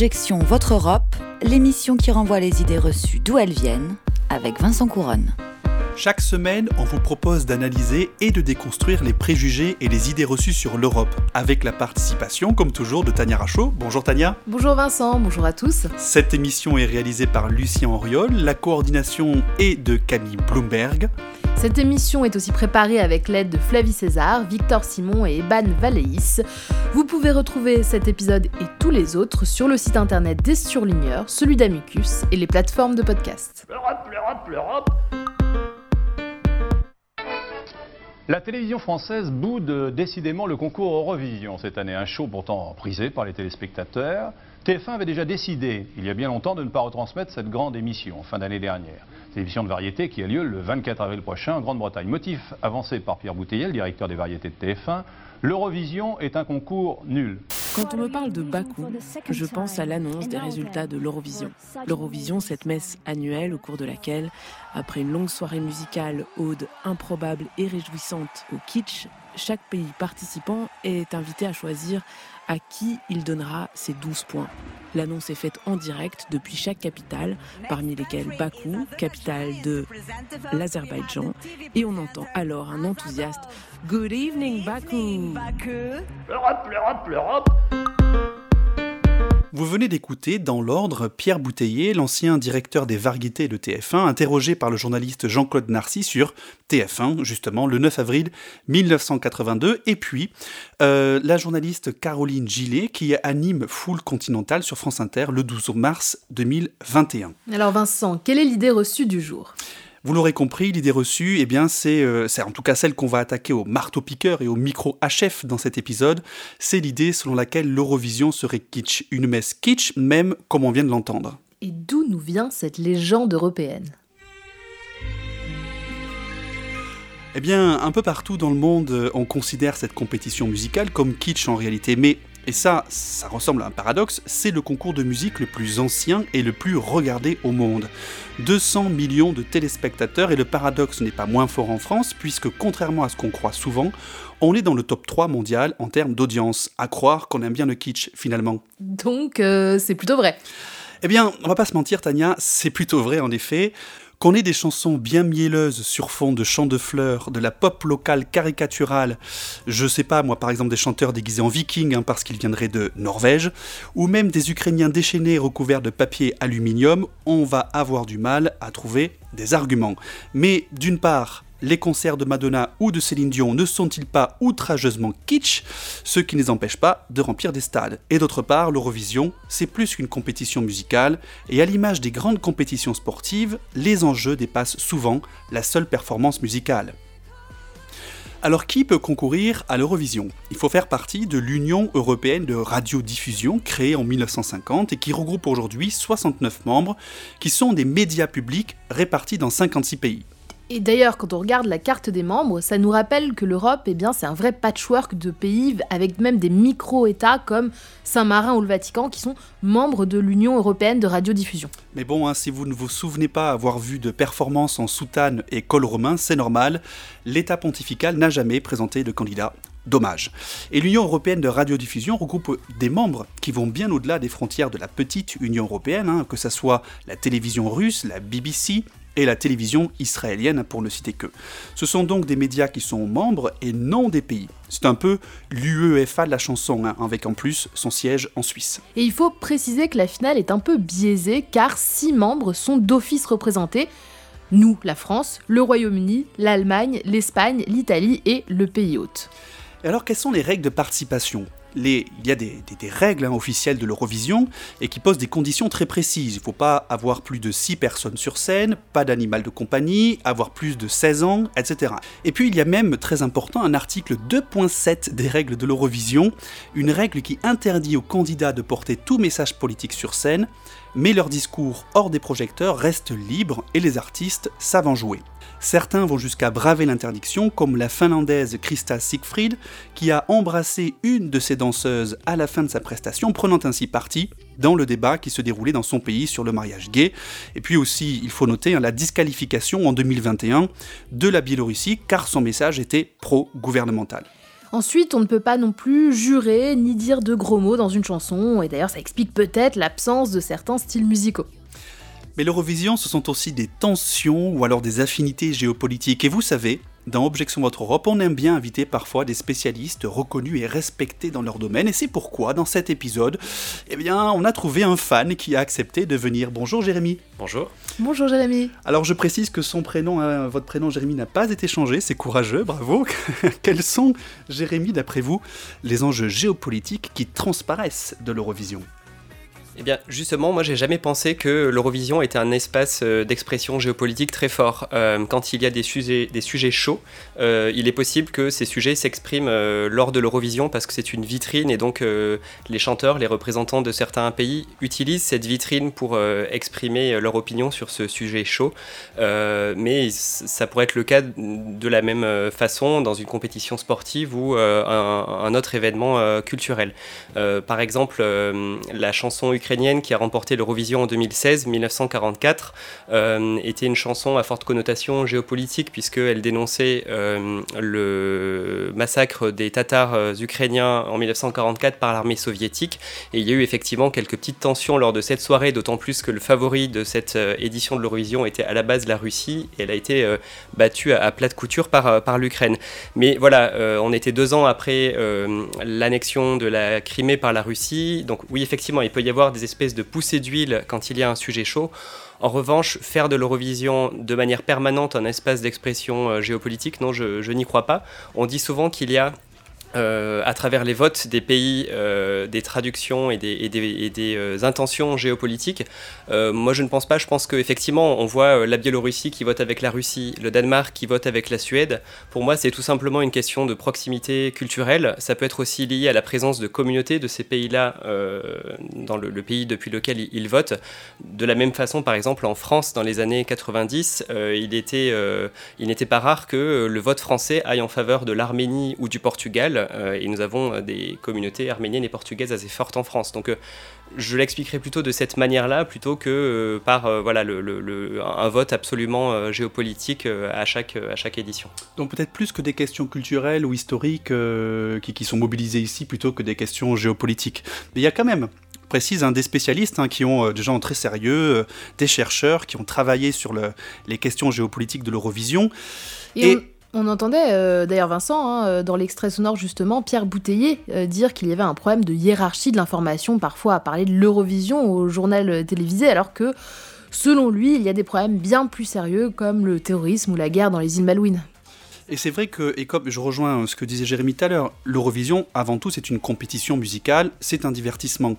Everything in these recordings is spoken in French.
Objection Votre Europe, l'émission qui renvoie les idées reçues d'où elles viennent, avec Vincent Couronne. Chaque semaine, on vous propose d'analyser et de déconstruire les préjugés et les idées reçues sur l'Europe, avec la participation, comme toujours, de Tania Rachaud. Bonjour Tania. Bonjour Vincent, bonjour à tous. Cette émission est réalisée par Lucien Auriol, la coordination est de Camille Bloomberg. Cette émission est aussi préparée avec l'aide de Flavie César, Victor Simon et Eban Valéis. Vous pouvez retrouver cet épisode et tous les autres sur le site internet des surligneurs, celui d'Amicus et les plateformes de podcast. L'Europe, l'Europe, l'Europe. La télévision française boude décidément le concours Eurovision cette année, un show pourtant prisé par les téléspectateurs. TF1 avait déjà décidé, il y a bien longtemps, de ne pas retransmettre cette grande émission fin d'année dernière. C'est l'émission de variété qui a lieu le 24 avril prochain en Grande-Bretagne. Motif avancé par Pierre Bouteillet, le directeur des variétés de TF1, l'Eurovision est un concours nul. Quand on me parle de Bakou, je pense à l'annonce des résultats de l'Eurovision. L'Eurovision, cette messe annuelle au cours de laquelle, après une longue soirée musicale, ode improbable et réjouissante au kitsch, chaque pays participant est invité à choisir à qui il donnera ses 12 points. L'annonce est faite en direct depuis chaque capitale, parmi lesquelles Bakou, capitale de l'Azerbaïdjan, et on entend alors un enthousiaste Good evening Bakou. Vous venez d'écouter, dans l'ordre, Pierre Bouteiller, l'ancien directeur des variétés de TF1, interrogé par le journaliste Jean-Claude Narcy sur TF1, justement, le 9 avril 1982, et puis euh, la journaliste Caroline Gillet, qui anime Foule Continentale sur France Inter le 12 mars 2021. Alors Vincent, quelle est l'idée reçue du jour? Vous l'aurez compris, l'idée reçue, eh bien, c'est, euh, c'est en tout cas celle qu'on va attaquer au marteau-piqueur et au micro-HF dans cet épisode. C'est l'idée selon laquelle l'Eurovision serait kitsch, une messe kitsch, même comme on vient de l'entendre. Et d'où nous vient cette légende européenne? Eh bien, un peu partout dans le monde, euh, on considère cette compétition musicale comme kitsch en réalité, mais, et ça, ça ressemble à un paradoxe, c'est le concours de musique le plus ancien et le plus regardé au monde. 200 millions de téléspectateurs, et le paradoxe n'est pas moins fort en France, puisque contrairement à ce qu'on croit souvent, on est dans le top 3 mondial en termes d'audience, à croire qu'on aime bien le kitsch finalement. Donc euh, c'est plutôt vrai. Eh bien, on va pas se mentir, Tania, c'est plutôt vrai en effet. Qu'on ait des chansons bien mielleuses sur fond de chants de fleurs, de la pop locale caricaturale, je sais pas moi par exemple des chanteurs déguisés en vikings hein, parce qu'ils viendraient de Norvège, ou même des Ukrainiens déchaînés recouverts de papier aluminium, on va avoir du mal à trouver des arguments. Mais d'une part, les concerts de Madonna ou de Céline Dion ne sont-ils pas outrageusement kitsch, ce qui ne les empêche pas de remplir des stades Et d'autre part, l'Eurovision, c'est plus qu'une compétition musicale, et à l'image des grandes compétitions sportives, les enjeux dépassent souvent la seule performance musicale. Alors qui peut concourir à l'Eurovision? Il faut faire partie de l'Union européenne de radiodiffusion créée en 1950 et qui regroupe aujourd'hui 69 membres qui sont des médias publics répartis dans 56 pays. Et d'ailleurs, quand on regarde la carte des membres, ça nous rappelle que l'Europe, eh bien, c'est un vrai patchwork de pays avec même des micro-États comme Saint-Marin ou le Vatican qui sont membres de l'Union européenne de radiodiffusion. Mais bon, hein, si vous ne vous souvenez pas avoir vu de performances en soutane et col romain, c'est normal, l'État pontifical n'a jamais présenté de candidat. Dommage. Et l'Union européenne de radiodiffusion regroupe des membres qui vont bien au-delà des frontières de la petite Union européenne, hein, que ce soit la télévision russe, la BBC, et la télévision israélienne, pour ne citer que. Ce sont donc des médias qui sont membres et non des pays. C'est un peu l'UEFA de la chanson, hein, avec en plus son siège en Suisse. Et il faut préciser que la finale est un peu biaisée car six membres sont d'office représentés. Nous, la France, le Royaume-Uni, l'Allemagne, l'Espagne, l'Italie et le pays hôte. Et alors, quelles sont les règles de participation? Il y a des règles hein, officielles de l'Eurovision et qui posent des conditions très précises. Il ne faut pas avoir plus de 6 personnes sur scène, pas d'animal de compagnie, avoir plus de 16 ans, etc. Et puis il y a même, très important, un article 2.7 des règles de l'Eurovision, une règle qui interdit aux candidats de porter tout message politique sur scène, mais leur discours hors des projecteurs reste libre et les artistes savent en jouer. Certains vont jusqu'à braver l'interdiction, comme la finlandaise Krista Siegfried, qui a embrassé une de ses danseuses à la fin de sa prestation, prenant ainsi parti dans le débat qui se déroulait dans son pays sur le mariage gay. Et puis aussi, il faut noter hein, la disqualification en 2021 de la Biélorussie, car son message était pro-gouvernemental. Ensuite, on ne peut pas non plus jurer ni dire de gros mots dans une chanson, et d'ailleurs ça explique peut-être l'absence de certains styles musicaux. Mais l'Eurovision, ce sont aussi des tensions ou alors des affinités géopolitiques. Et vous savez, dans Objection Votre Europe, on aime bien inviter parfois des spécialistes reconnus et respectés dans leur domaine, et c'est pourquoi, dans cet épisode, eh bien, on a trouvé un fan qui a accepté de venir. Bonjour Jérémy. Bonjour. Bonjour Jérémy. Alors je précise que son prénom, hein, votre prénom Jérémy n'a pas été changé, c'est courageux, bravo. Quels sont, Jérémy, d'après vous, les enjeux géopolitiques qui transparaissent de l'Eurovision? Eh bien, justement, moi, j'ai jamais pensé que l'Eurovision était un espace euh, d'expression géopolitique très fort. Euh, quand il y a des sujets, des sujets chauds, euh, il est possible que ces sujets s'expriment lors de l'Eurovision parce que c'est une vitrine et donc les chanteurs, les représentants de certains pays utilisent cette vitrine pour exprimer leur opinion sur ce sujet chaud. mais ça pourrait être le cas de la même façon dans une compétition sportive ou un, autre événement culturel. par exemple, la chanson ukrainienne qui a remporté l'Eurovision en 2016, 1944, euh, était une chanson à forte connotation géopolitique puisqu'elle dénonçait euh, le massacre des Tatars euh, ukrainiens en 1944 par l'armée soviétique. Et il y a eu effectivement quelques petites tensions lors de cette soirée, d'autant plus que le favori de cette édition de l'Eurovision était à la base la Russie et elle a été battue à, plat de couture par, par l'Ukraine. Mais voilà, on était deux ans après l'annexion de la Crimée par la Russie. Donc oui, effectivement, il peut y avoir des espèces de poussées d'huile quand il y a un sujet chaud. En revanche, faire de l'Eurovision de manière permanente un espace d'expression euh, géopolitique, non, je n'y crois pas. On dit souvent qu'il y a euh, à travers les votes des pays, euh, des traductions et des, euh, intentions géopolitiques. moi, je ne pense pas. Je pense qu'effectivement, on voit la Biélorussie qui vote avec la Russie, le Danemark qui vote avec la Suède. Pour moi, c'est tout simplement une question de proximité culturelle. Ça peut être aussi lié à la présence de communautés de ces pays-là dans le, pays depuis lequel ils, votent. De la même façon, par exemple, en France, dans les années 90, il était, il n'était pas rare que le vote français aille en faveur de l'Arménie ou du Portugal euh, et nous avons euh, des communautés arméniennes et portugaises assez fortes en France. Donc euh, je l'expliquerai plutôt de cette manière-là plutôt que par voilà, le, un vote absolument géopolitique à, chaque, à chaque édition. Donc peut-être plus que des questions culturelles ou historiques qui, qui, sont mobilisées ici plutôt que des questions géopolitiques. Mais il y a quand même précise, hein, des spécialistes hein, qui ont des gens très sérieux, des chercheurs qui ont travaillé sur le, les questions géopolitiques de l'Eurovision. Et, on entendait euh, d'ailleurs Vincent, hein, euh, dans l'extrait sonore justement, Pierre Bouteiller euh, dire qu'il y avait un problème de hiérarchie de l'information, parfois à parler de l'Eurovision au journal télévisé, alors que selon lui, il y a des problèmes bien plus sérieux comme le terrorisme ou la guerre dans les îles Malouines. Et c'est vrai que, et comme je rejoins ce que disait Jérémy tout à l'heure, l'Eurovision, avant tout, c'est une compétition musicale, c'est un divertissement.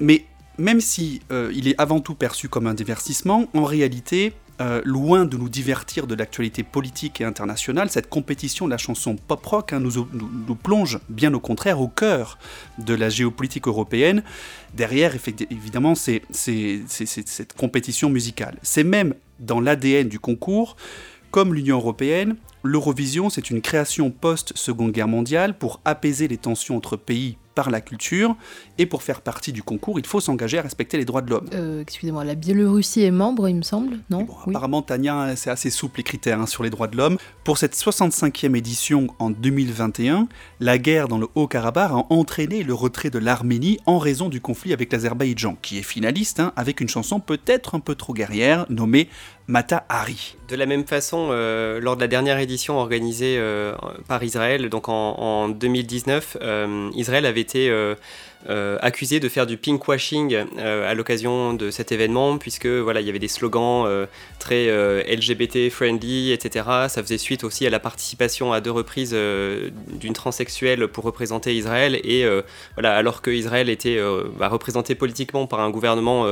Mais même si il est avant tout perçu comme un divertissement, en réalité, euh, loin de nous divertir de l'actualité politique et internationale, cette compétition de la chanson pop-rock hein, nous, plonge bien au contraire au cœur de la géopolitique européenne. Derrière, évidemment, c'est cette compétition musicale. C'est même dans l'ADN du concours, comme l'Union européenne, l'Eurovision, c'est une création post-Seconde Guerre mondiale pour apaiser les tensions entre pays par la culture, et pour faire partie du concours, il faut s'engager à respecter les droits de l'homme. Euh, excusez-moi, la Biélorussie est membre, il me semble, non Apparemment, Tania, c'est assez souple les critères hein, sur les droits de l'homme. Pour cette 65e édition en 2021, la guerre dans le Haut-Karabakh a entraîné le retrait de l'Arménie en raison du conflit avec l'Azerbaïdjan, qui est finaliste, hein, avec une chanson peut-être un peu trop guerrière, nommée Mata Hari. De la même façon, euh, lors de la dernière édition organisée euh, par Israël, donc en, en 2019, Israël avait été euh, accusé de faire du pinkwashing euh, à l'occasion de cet événement, puisque voilà, il y avait des slogans euh, très LGBT friendly, etc. Ça faisait suite aussi à la participation à deux reprises d'une transsexuelle pour représenter Israël, et voilà, alors que Israël était bah, représenté politiquement par un gouvernement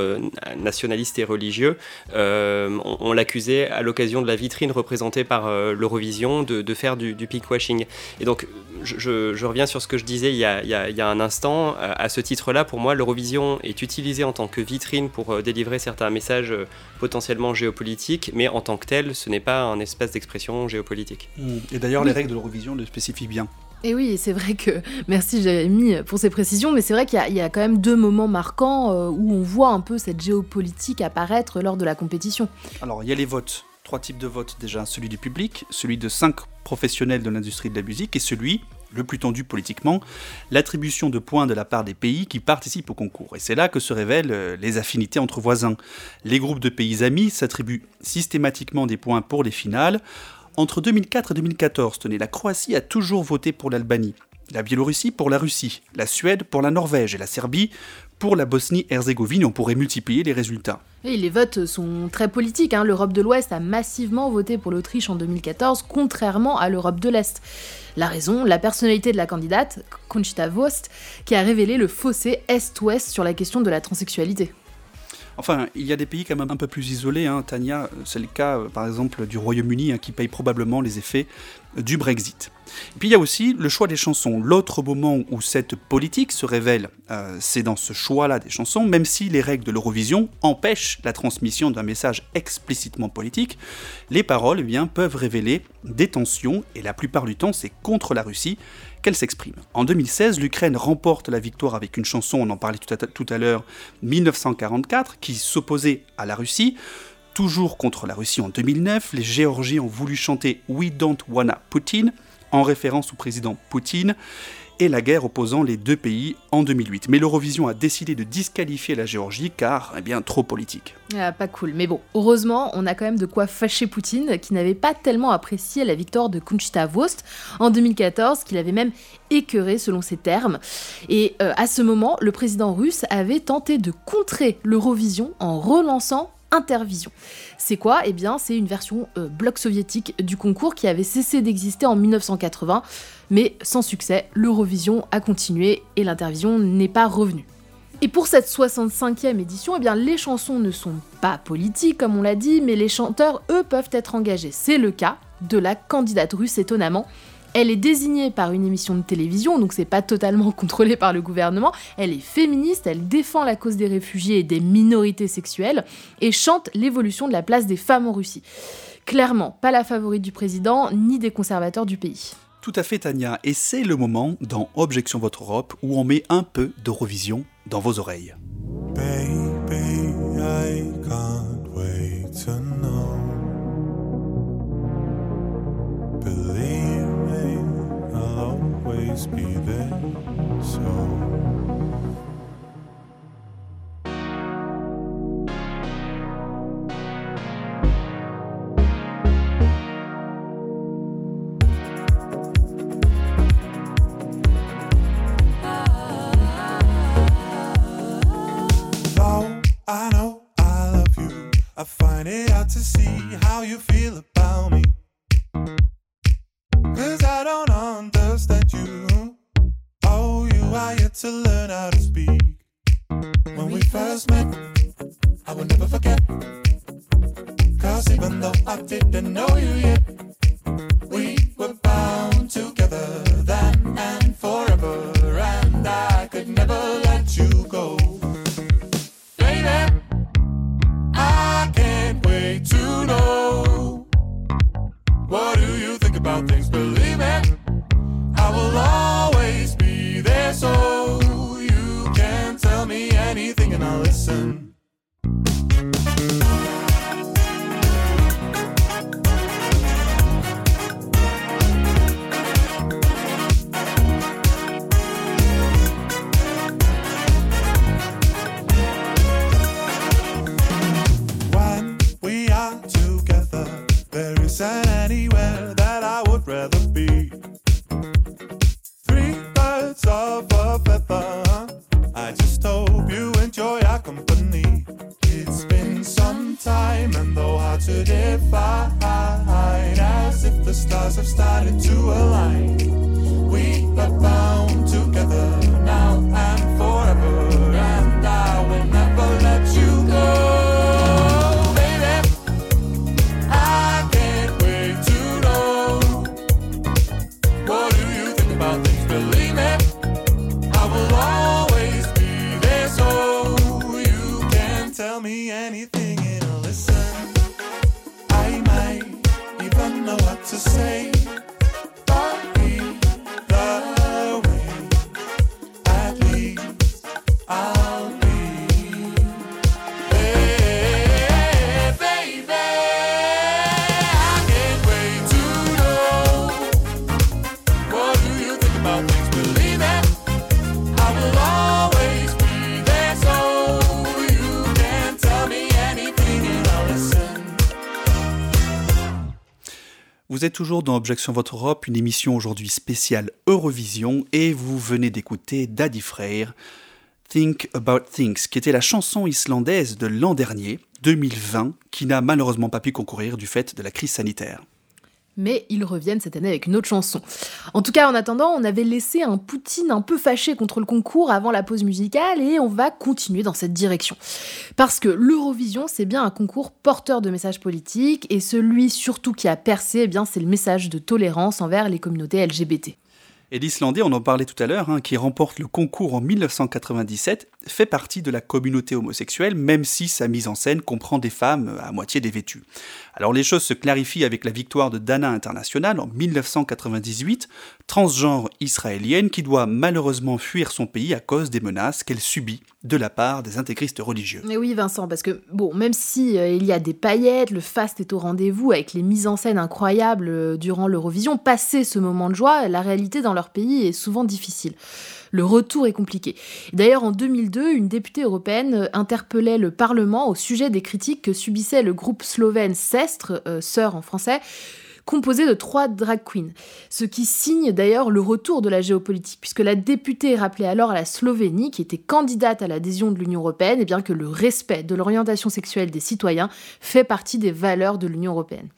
nationaliste et religieux, on, l'accusait à l'occasion de la vitrine représentée par l'Eurovision de, faire du, pinkwashing. Et donc, je, reviens sur ce que je disais il y a, il y a un instant à ce titre-là, pour moi, l'Eurovision est utilisée en tant que vitrine pour euh, délivrer certains messages euh, potentiellement géopolitiques, mais en tant que tel, ce n'est pas un espace d'expression géopolitique. Mmh. Et d'ailleurs, les règles de l'Eurovision le spécifient bien. Et oui, c'est vrai que, merci Jérémy pour ces précisions, mais c'est vrai qu'il y, a quand même deux moments marquants euh, où on voit un peu cette géopolitique apparaître lors de la compétition. Alors, il y a les votes, trois types de votes déjà, celui du public, celui de cinq professionnels de l'industrie de la musique et celui le plus tendu politiquement, l'attribution de points de la part des pays qui participent au concours. Et c'est là que se révèlent euh, les affinités entre voisins. Les groupes de pays amis s'attribuent systématiquement des points pour les finales. Entre 2004 et 2014, tenez, la Croatie a toujours voté pour l'Albanie, la Biélorussie pour la Russie, la Suède pour la Norvège et la Serbie pour la Bosnie-Herzégovine. On pourrait multiplier les résultats. Et les votes sont très politiques. Hein. L'Europe de l'Ouest a massivement voté pour l'Autriche en 2014, contrairement à l'Europe de l'Est. La raison, la personnalité de la candidate, Conchita Wurst, qui a révélé le fossé Est-Ouest sur la question de la transsexualité. Enfin, il y a des pays quand même un peu plus isolés, hein. Tania, c'est le cas par exemple du Royaume-Uni hein, qui paye probablement les effets du Brexit. Et puis il y a aussi le choix des chansons. L'autre moment où cette politique se révèle, euh, c'est dans ce choix-là des chansons, même si les règles de l'Eurovision empêchent la transmission d'un message explicitement politique, les paroles eh bien, peuvent révéler des tensions, et la plupart du temps c'est contre la Russie qu'elle s'exprime. En 2016, l'Ukraine remporte la victoire avec une chanson, on en parlait tout à, à l'heure, 1944, qui s'opposait à la Russie. Toujours contre la Russie en 2009, les Géorgiens ont voulu chanter We Don't Wanna Putin, en référence au président Poutine, et la guerre opposant les deux pays en 2008. Mais l'Eurovision a décidé de disqualifier la Géorgie car, eh bien, trop politique. Ah, pas cool. Mais bon, heureusement, on a quand même de quoi fâcher Poutine, qui n'avait pas tellement apprécié la victoire de Kunchita Vost en 2014, qu'il avait même écœuré selon ses termes. Et euh, à ce moment, le président russe avait tenté de contrer l'Eurovision en relançant Intervision. C'est quoi? Eh bien, c'est une version euh, bloc soviétique du concours qui avait cessé d'exister en 1980, mais sans succès, l'Eurovision a continué et l'Intervision n'est pas revenue. Et pour cette 65e édition, eh bien, les chansons ne sont pas politiques, comme on l'a dit, mais les chanteurs, eux, peuvent être engagés. C'est le cas de la candidate russe, étonnamment, elle est désignée par une émission de télévision, donc c'est pas totalement contrôlé par le gouvernement. Elle est féministe, elle défend la cause des réfugiés et des minorités sexuelles et chante l'évolution de la place des femmes en Russie. Clairement, pas la favorite du président ni des conservateurs du pays. Tout à fait, Tania, et c'est le moment dans Objection Votre Europe où on met un peu d'Eurovision dans vos oreilles. Always be there. So. Rather be. Know what to say. Vous êtes toujours dans Objection Votre Europe, une émission aujourd'hui spéciale Eurovision, et vous venez d'écouter Daddy Freyr, Think About Things, qui était la chanson islandaise de l'an dernier, 2020, qui n'a malheureusement pas pu concourir du fait de la crise sanitaire mais ils reviennent cette année avec une autre chanson. En tout cas, en attendant, on avait laissé un Poutine un peu fâché contre le concours avant la pause musicale et on va continuer dans cette direction. Parce que l'Eurovision, c'est bien un concours porteur de messages politiques et celui surtout qui a percé, eh c'est le message de tolérance envers les communautés LGBT. Et l'Islandais, on en parlait tout à l'heure, hein, qui remporte le concours en 1997, fait partie de la communauté homosexuelle, même si sa mise en scène comprend des femmes à moitié dévêtues. Alors les choses se clarifient avec la victoire de Dana International en 1998, transgenre israélienne qui doit malheureusement fuir son pays à cause des menaces qu'elle subit de la part des intégristes religieux. Mais oui Vincent, parce que bon, même si euh, il y a des paillettes, le faste est au rendez-vous avec les mises en scène incroyables euh, durant l'Eurovision, passer ce moment de joie, la réalité dans leur pays est souvent difficile le retour est compliqué. D'ailleurs, en 2002, une députée européenne interpellait le Parlement au sujet des critiques que subissait le groupe slovène Sestre, euh, sœur en français, composé de trois drag queens. Ce qui signe d'ailleurs le retour de la géopolitique, puisque la députée rappelait alors à la Slovénie, qui était candidate à l'adhésion de l'Union européenne, et eh bien que le respect de l'orientation sexuelle des citoyens fait partie des valeurs de l'Union européenne.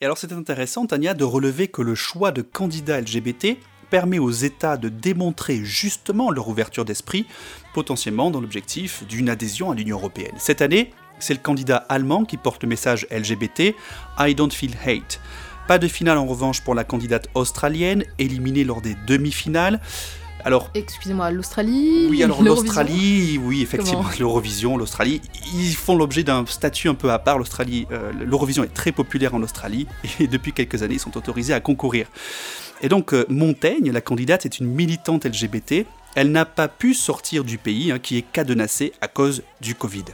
Et alors c'est intéressant, Tania, de relever que le choix de candidats LGBT permet aux États de démontrer justement leur ouverture d'esprit, potentiellement dans l'objectif d'une adhésion à l'Union européenne. Cette année, c'est le candidat allemand qui porte le message LGBT I don't feel hate. Pas de finale en revanche pour la candidate australienne, éliminée lors des demi-finales. Alors, excusez-moi, l'Australie Oui, alors l'Australie, oui, effectivement, l'Eurovision, l'Australie, ils font l'objet d'un statut un peu à part. L'Australie, euh, l'Eurovision est très populaire en Australie et depuis quelques années, ils sont autorisés à concourir. Et donc euh, Montaigne, la candidate, est une militante LGBT. Elle n'a pas pu sortir du pays, hein, qui est cadenassé à cause du Covid.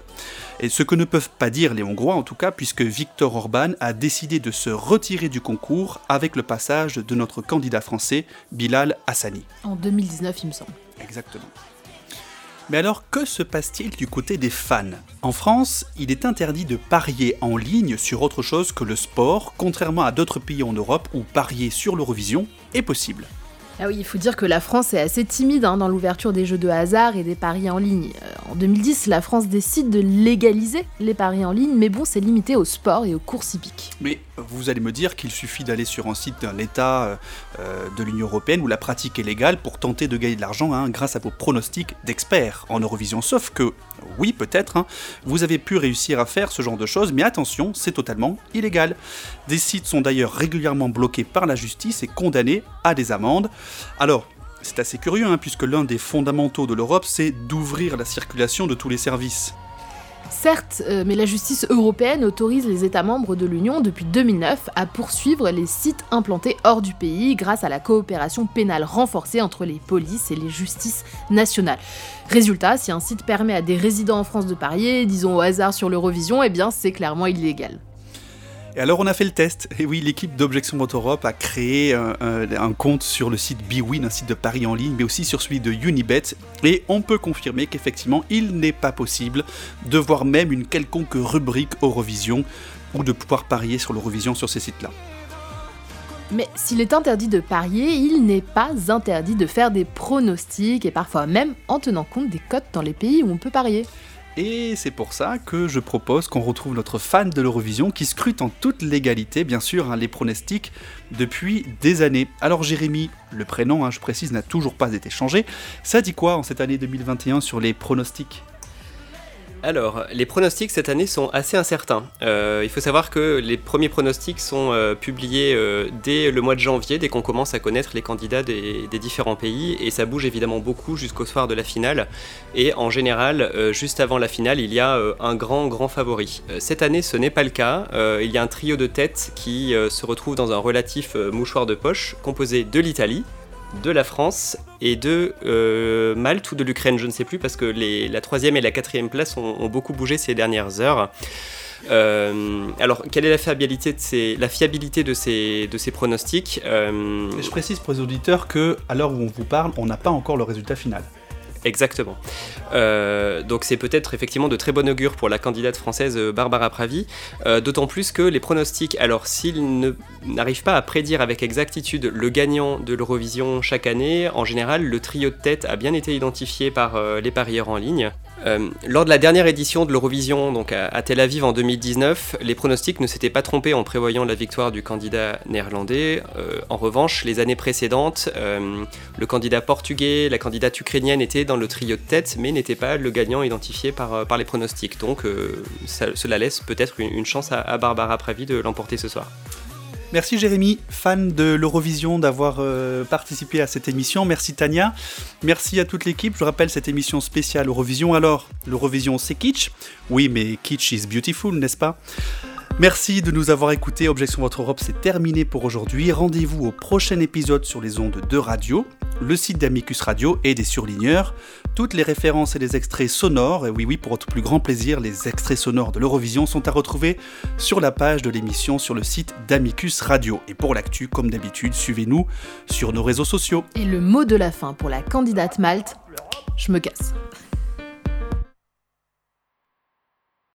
Et ce que ne peuvent pas dire les Hongrois en tout cas, puisque Viktor Orban a décidé de se retirer du concours avec le passage de notre candidat français, Bilal Hassani. En 2019, il me semble. Exactement. Mais alors, que se passe-t-il du côté des fans? En France, il est interdit de parier en ligne sur autre chose que le sport, contrairement à d'autres pays en Europe où parier sur l'Eurovision est possible. Ah oui, il faut dire que la France est assez timide hein, dans l'ouverture des jeux de hasard et des paris en ligne. Euh, en 2010, la France décide de légaliser les paris en ligne, mais bon, c'est limité au sport et aux courses hippiques. Vous allez me dire qu'il suffit d'aller sur un site d'un État euh, euh, de l'Union Européenne où la pratique est légale pour tenter de gagner de l'argent hein, grâce à vos pronostics d'experts en Eurovision. Sauf que, oui, peut-être, hein, vous avez pu réussir à faire ce genre de choses, mais attention, c'est totalement illégal. Des sites sont d'ailleurs régulièrement bloqués par la justice et condamnés à des amendes. Alors, c'est assez curieux, hein, puisque l'un des fondamentaux de l'Europe, c'est d'ouvrir la circulation de tous les services. Certes, euh, mais la justice européenne autorise les États membres de l'Union depuis 2009 à poursuivre les sites implantés hors du pays grâce à la coopération pénale renforcée entre les polices et les justices nationales. Résultat, si un site permet à des résidents en France de parier, disons au hasard sur l'Eurovision, eh bien c'est clairement illégal. Et alors on a fait le test. Et oui, l'équipe d'Objection Motor Europe a créé un, compte sur le site BWin, un site de paris en ligne, mais aussi sur celui de Unibet. Et on peut confirmer qu'effectivement, il n'est pas possible de voir même une quelconque rubrique Eurovision ou de pouvoir parier sur l'Eurovision sur ces sites-là. Mais s'il est interdit de parier, il n'est pas interdit de faire des pronostics et parfois même en tenant compte des cotes dans les pays où on peut parier. Et c'est pour ça que je propose qu'on retrouve notre fan de l'Eurovision qui scrute en toute légalité, bien sûr, hein, les pronostics depuis des années. Alors Jérémy, le prénom, hein, je précise, n'a toujours pas été changé. Ça dit quoi en cette année 2021 sur les pronostics? Alors, les pronostics cette année sont assez incertains. Euh, il faut savoir que les premiers pronostics sont euh, publiés euh, dès le mois de janvier, dès qu'on commence à connaître les candidats des, différents pays, et ça bouge évidemment beaucoup jusqu'au soir de la finale. Et en général, juste avant la finale, il y a un grand, grand favori. cette année, ce n'est pas le cas. il y a un trio de têtes qui se retrouve dans un relatif mouchoir de poche, composé de l'Italie, de la France et de euh, Malte ou de l'Ukraine, je ne sais plus, parce que la troisième et la quatrième place ont, beaucoup bougé ces dernières heures. Euh, alors, quelle est la fiabilité de ces, pronostics? Euh, Je précise pour les auditeurs que, à l'heure où on vous parle, on n'a pas encore le résultat final. Exactement. Euh, donc c'est peut-être effectivement de très bon augure pour la candidate française euh, Barbara Pravi, euh, d'autant plus que les pronostics, alors s'ils n'arrivent pas à prédire avec exactitude le gagnant de l'Eurovision chaque année, en général le trio de tête a bien été identifié par les parieurs en ligne. Euh, lors de la dernière édition de l'Eurovision, donc à, Tel Aviv en 2019, les pronostics ne s'étaient pas trompés en prévoyant la victoire du candidat néerlandais. Euh, en revanche, les années précédentes, euh, le candidat portugais, la candidate ukrainienne étaient dans le trio de tête, mais n'étaient pas le gagnant identifié par, les pronostics. Donc cela laisse peut-être une, chance à Barbara Pravi de l'emporter ce soir. Merci Jérémy, fan de l'Eurovision, d'avoir euh, participé à cette émission. Merci Tania. Merci à toute l'équipe. Je rappelle cette émission spéciale Eurovision. Alors, l'Eurovision c'est kitsch Oui, mais kitsch is beautiful, n'est-ce pas? Merci de nous avoir écoutés. Objection Votre Europe, c'est terminé pour aujourd'hui. Rendez-vous au prochain épisode sur les ondes de radio, le site d'Amicus Radio et des surligneurs. Toutes les références et les extraits sonores, et oui, oui, pour votre plus grand plaisir, les extraits sonores de l'Eurovision sont à retrouver sur la page de l'émission sur le site d'Amicus Radio. Et pour l'actu, comme d'habitude, suivez-nous sur nos réseaux sociaux. Et le mot de la fin pour la candidate Malte, je me casse.